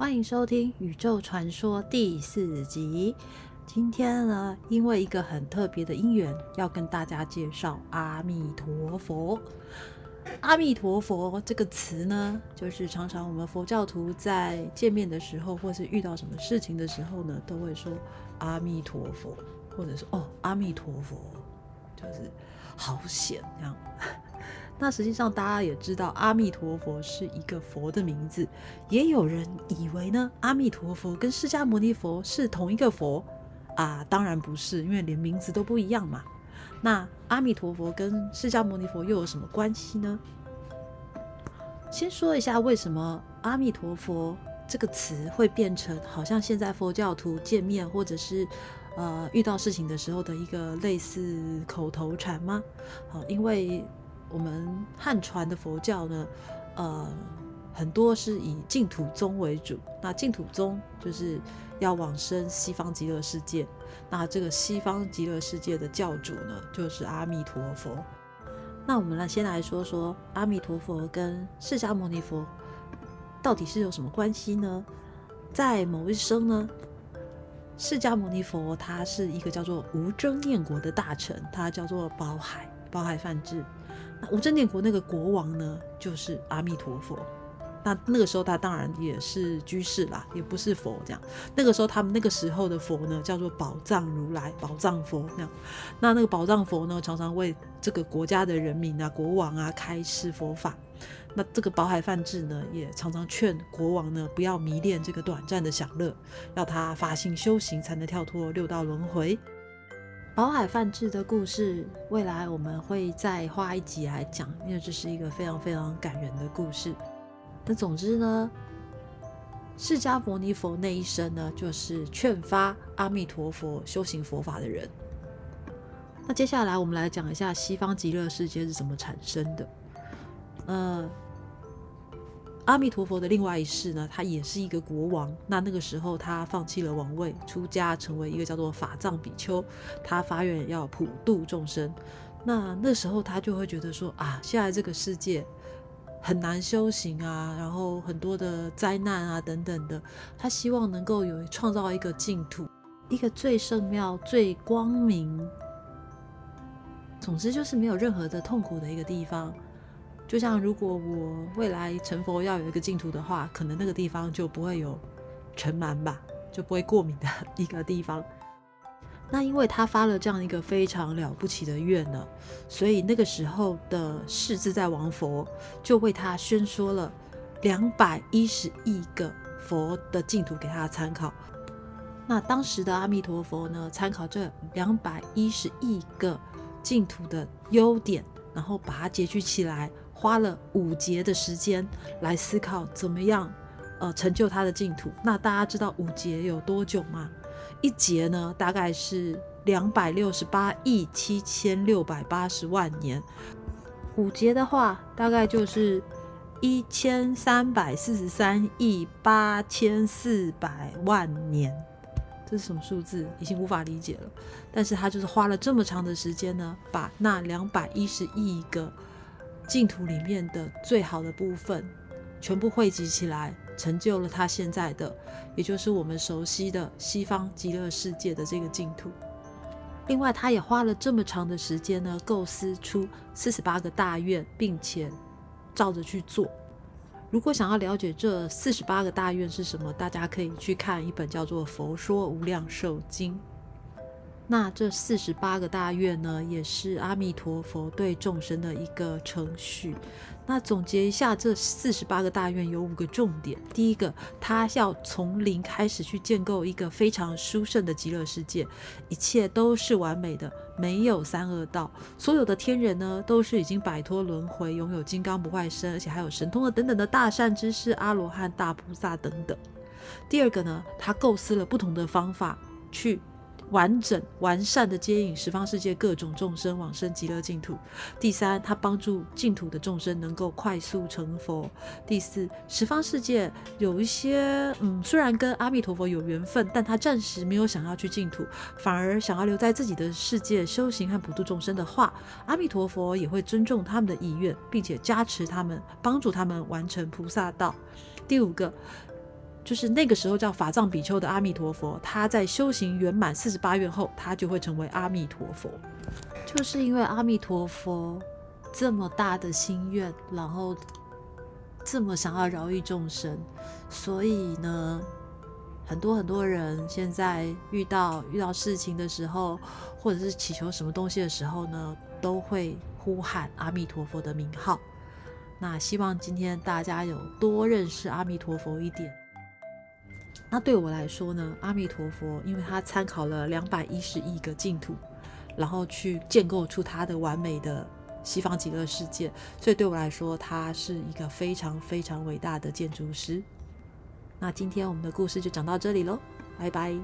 欢迎收听《宇宙传说》第四集。今天呢，因为一个很特别的因缘，要跟大家介绍阿弥陀佛。阿弥陀佛这个词呢，就是常常我们佛教徒在见面的时候，或是遇到什么事情的时候呢，都会说阿弥陀佛，或者说哦阿弥陀佛，就是好险这样。那实际上大家也知道，阿弥陀佛是一个佛的名字，也有人以为呢，阿弥陀佛跟释迦牟尼佛是同一个佛啊，当然不是，因为连名字都不一样嘛。那阿弥陀佛跟释迦牟尼佛又有什么关系呢？先说一下为什么阿弥陀佛这个词会变成好像现在佛教徒见面或者是呃遇到事情的时候的一个类似口头禅吗？好，因为。我们汉传的佛教呢，呃，很多是以净土宗为主。那净土宗就是要往生西方极乐世界。那这个西方极乐世界的教主呢，就是阿弥陀佛。那我们来先来说说阿弥陀佛跟释迦牟尼佛到底是有什么关系呢？在某一生呢，释迦牟尼佛他是一个叫做无争念国的大臣，他叫做宝海，宝海梵志。无争念国那个国王呢，就是阿弥陀佛。那那个时候他当然也是居士啦，也不是佛这样。那个时候他们那个时候的佛呢，叫做宝藏如来、宝藏佛那样。那那个宝藏佛呢，常常为这个国家的人民啊、国王啊开示佛法。那这个宝海梵志呢，也常常劝国王呢，不要迷恋这个短暂的享乐，要他发心修行，才能跳脱六道轮回。宝海泛智的故事，未来我们会再花一集来讲，因为这是一个非常非常感人的故事。那总之呢，释迦牟尼佛那一生呢，就是劝发阿弥陀佛修行佛法的人。那接下来我们来讲一下西方极乐世界是怎么产生的。呃。阿弥陀佛的另外一世呢，他也是一个国王。那那个时候，他放弃了王位，出家成为一个叫做法藏比丘。他发愿要普度众生。那那时候他就会觉得说啊，现在这个世界很难修行啊，然后很多的灾难啊等等的。他希望能够有创造一个净土，一个最圣妙、最光明，总之就是没有任何的痛苦的一个地方。就像如果我未来成佛要有一个净土的话，可能那个地方就不会有尘螨吧，就不会过敏的 一个地方。那因为他发了这样一个非常了不起的愿呢，所以那个时候的世自在王佛就为他宣说了两百一十亿个佛的净土给他参考。那当时的阿弥陀佛呢，参考这两百一十亿个净土的优点，然后把它截取起来。花了五节的时间来思考怎么样，呃，成就他的净土。那大家知道五节有多久吗？一节呢，大概是两百六十八亿七千六百八十万年。五节的话，大概就是一千三百四十三亿八千四百万年。这是什么数字？已经无法理解了。但是他就是花了这么长的时间呢，把那两百一十亿个。净土里面的最好的部分，全部汇集起来，成就了他现在的，也就是我们熟悉的西方极乐世界的这个净土。另外，他也花了这么长的时间呢，构思出四十八个大愿，并且照着去做。如果想要了解这四十八个大愿是什么，大家可以去看一本叫做《佛说无量寿经》。那这四十八个大愿呢，也是阿弥陀佛对众生的一个程序。那总结一下，这四十八个大愿有五个重点。第一个，他要从零开始去建构一个非常殊胜的极乐世界，一切都是完美的，没有三恶道。所有的天人呢，都是已经摆脱轮回，拥有金刚不坏身，而且还有神通的等等的大善之士、阿罗汉、大菩萨等等。第二个呢，他构思了不同的方法去。完整完善的接引十方世界各种众生往生极乐净土。第三，他帮助净土的众生能够快速成佛。第四，十方世界有一些嗯，虽然跟阿弥陀佛有缘分，但他暂时没有想要去净土，反而想要留在自己的世界修行和普度众生的话，阿弥陀佛也会尊重他们的意愿，并且加持他们，帮助他们完成菩萨道。第五个。就是那个时候叫法藏比丘的阿弥陀佛，他在修行圆满四十八愿后，他就会成为阿弥陀佛。就是因为阿弥陀佛这么大的心愿，然后这么想要饶益众生，所以呢，很多很多人现在遇到遇到事情的时候，或者是祈求什么东西的时候呢，都会呼喊阿弥陀佛的名号。那希望今天大家有多认识阿弥陀佛一点。那对我来说呢，阿弥陀佛，因为他参考了两百一十亿个净土，然后去建构出他的完美的西方极乐世界，所以对我来说，他是一个非常非常伟大的建筑师。那今天我们的故事就讲到这里喽，拜拜。